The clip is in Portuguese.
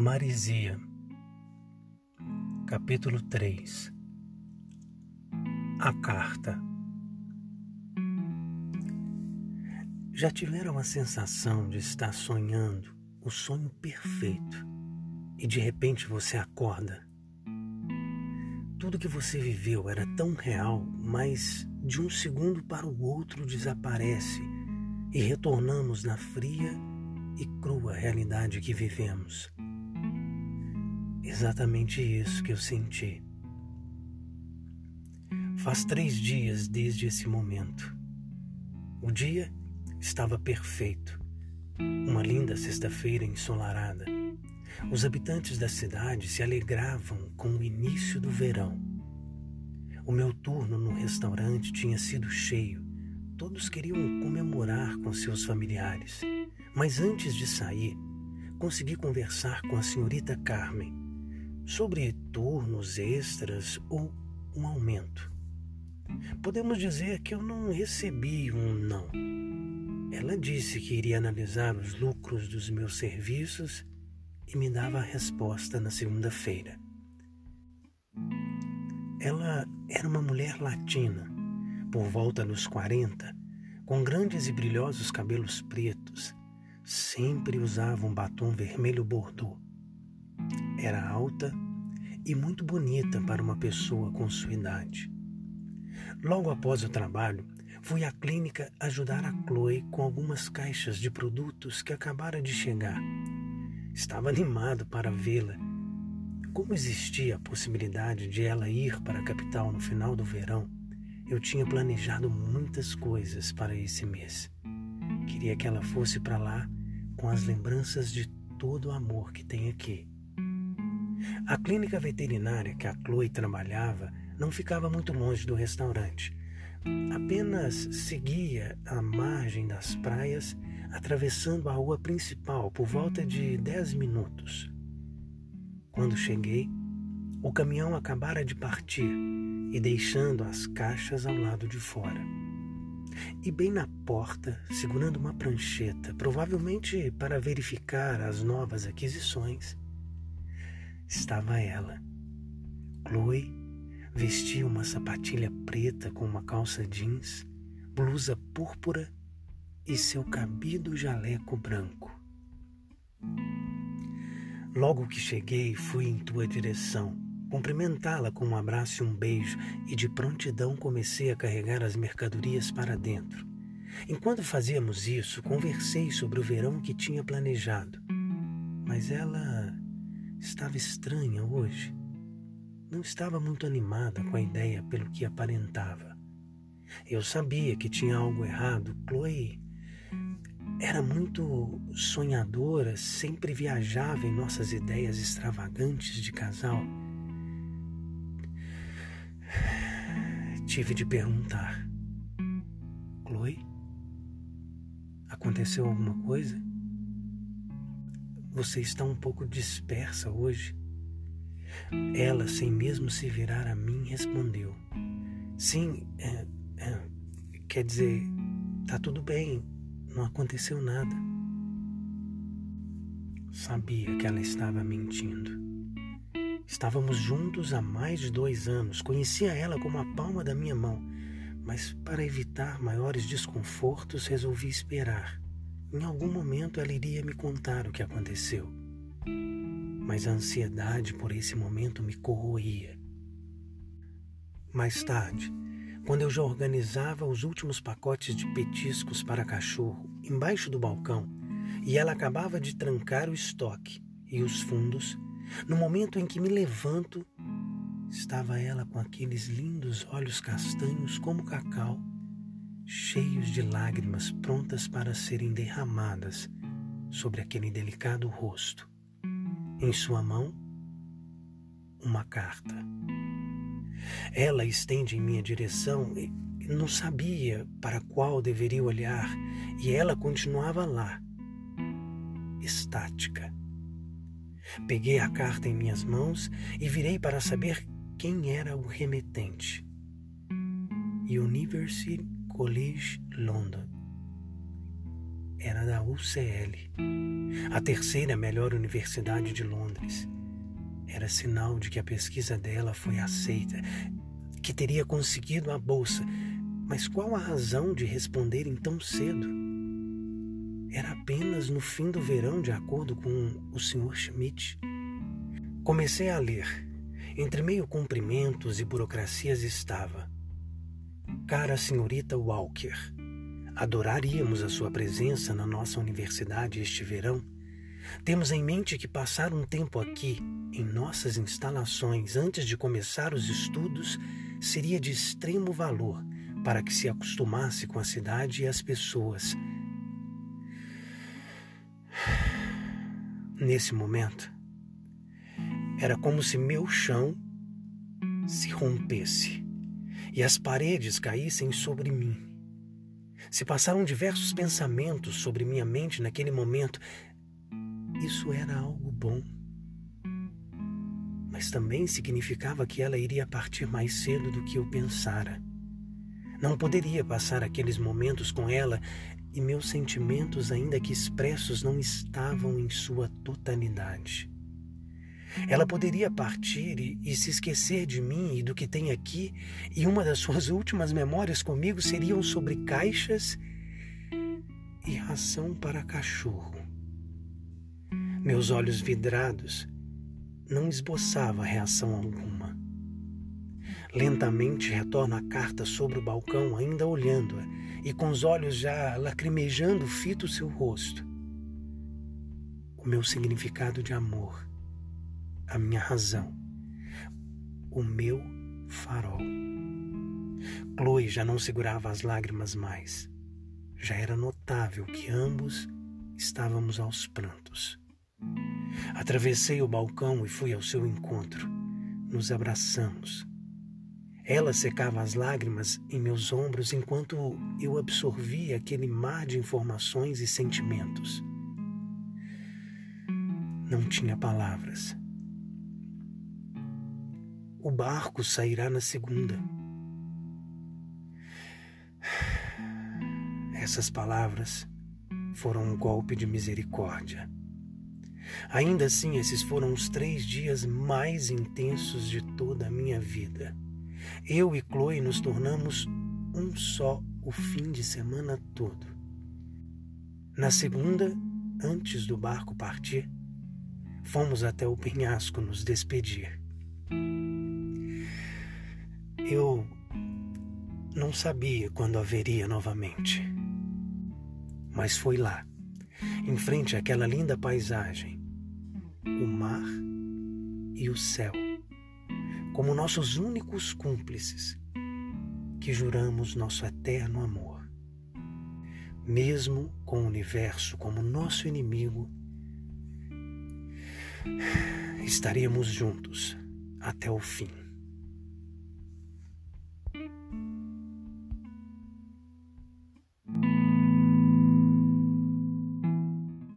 Marisia, capítulo 3 A carta. Já tiveram a sensação de estar sonhando o sonho perfeito e de repente você acorda? Tudo que você viveu era tão real, mas de um segundo para o outro desaparece e retornamos na fria e crua realidade que vivemos. Exatamente isso que eu senti. Faz três dias desde esse momento. O dia estava perfeito. Uma linda sexta-feira ensolarada. Os habitantes da cidade se alegravam com o início do verão. O meu turno no restaurante tinha sido cheio. Todos queriam comemorar com seus familiares. Mas antes de sair, consegui conversar com a senhorita Carmen sobre turnos extras ou um aumento. Podemos dizer que eu não recebi um não. Ela disse que iria analisar os lucros dos meus serviços e me dava a resposta na segunda-feira. Ela era uma mulher latina, por volta dos 40, com grandes e brilhosos cabelos pretos. Sempre usava um batom vermelho bordô era alta e muito bonita para uma pessoa com sua idade. Logo após o trabalho, fui à clínica ajudar a Chloe com algumas caixas de produtos que acabara de chegar. Estava animado para vê-la. Como existia a possibilidade de ela ir para a capital no final do verão, eu tinha planejado muitas coisas para esse mês. Queria que ela fosse para lá com as lembranças de todo o amor que tem aqui. A clínica veterinária que a Chloe trabalhava não ficava muito longe do restaurante. Apenas seguia a margem das praias, atravessando a rua principal por volta de dez minutos. Quando cheguei, o caminhão acabara de partir e deixando as caixas ao lado de fora. E bem na porta, segurando uma prancheta, provavelmente para verificar as novas aquisições, estava ela. Chloe vestia uma sapatilha preta com uma calça jeans, blusa púrpura e seu cabido jaleco branco. Logo que cheguei, fui em tua direção, cumprimentá-la com um abraço e um beijo, e de prontidão comecei a carregar as mercadorias para dentro. Enquanto fazíamos isso, conversei sobre o verão que tinha planejado, mas ela estava estranha hoje. Não estava muito animada com a ideia pelo que aparentava. Eu sabia que tinha algo errado. Chloe era muito sonhadora, sempre viajava em nossas ideias extravagantes de casal. Tive de perguntar: Chloe, aconteceu alguma coisa? Você está um pouco dispersa hoje. Ela, sem mesmo se virar a mim, respondeu: Sim, é, é, quer dizer, tá tudo bem, não aconteceu nada. Sabia que ela estava mentindo. Estávamos juntos há mais de dois anos, conhecia ela como a palma da minha mão, mas para evitar maiores desconfortos resolvi esperar. Em algum momento ela iria me contar o que aconteceu. Mas a ansiedade por esse momento me corroía. Mais tarde, quando eu já organizava os últimos pacotes de petiscos para cachorro embaixo do balcão e ela acabava de trancar o estoque e os fundos, no momento em que me levanto, estava ela com aqueles lindos olhos castanhos como cacau cheios de lágrimas prontas para serem derramadas sobre aquele delicado rosto. Em sua mão, uma carta. Ela estende em minha direção e não sabia para qual deveria olhar, e ela continuava lá, estática. Peguei a carta em minhas mãos e virei para saber quem era o remetente. University College London. era da UCL, a terceira melhor universidade de Londres. Era sinal de que a pesquisa dela foi aceita, que teria conseguido a bolsa. Mas qual a razão de responderem tão cedo? Era apenas no fim do verão, de acordo com o Sr. Schmidt. Comecei a ler. Entre meio cumprimentos e burocracias estava. Cara senhorita Walker, adoraríamos a sua presença na nossa universidade este verão. Temos em mente que passar um tempo aqui, em nossas instalações, antes de começar os estudos, seria de extremo valor para que se acostumasse com a cidade e as pessoas. Nesse momento, era como se meu chão se rompesse e as paredes caíssem sobre mim. Se passaram diversos pensamentos sobre minha mente naquele momento. Isso era algo bom. Mas também significava que ela iria partir mais cedo do que eu pensara. Não poderia passar aqueles momentos com ela e meus sentimentos, ainda que expressos, não estavam em sua totalidade. Ela poderia partir e, e, se esquecer de mim e do que tem aqui, e uma das suas últimas memórias comigo seriam sobre caixas e ração para cachorro. Meus olhos vidrados não esboçava reação alguma. Lentamente retorno a carta sobre o balcão, ainda olhando-a, e com os olhos já lacrimejando, fito seu rosto. O meu significado de amor a minha razão, o meu farol. Chloe já não segurava as lágrimas mais. Já era notável que ambos estávamos aos prantos. Atravessei o balcão e fui ao seu encontro. Nos abraçamos. Ela secava as lágrimas em meus ombros enquanto eu absorvia aquele mar de informações e sentimentos. Não tinha palavras. O barco sairá na segunda. Essas palavras foram um golpe de misericórdia. Ainda assim, esses foram os três dias mais intensos de toda a minha vida. Eu e Chloe nos tornamos um só o fim de semana todo. Na segunda, antes do barco partir, fomos até o penhasco nos despedir. Eu não sabia quando haveria novamente. Mas foi lá, em frente àquela linda paisagem, o mar e o céu, como nossos únicos cúmplices, que juramos nosso eterno amor. Mesmo com o universo como nosso inimigo, estaríamos juntos até o fim.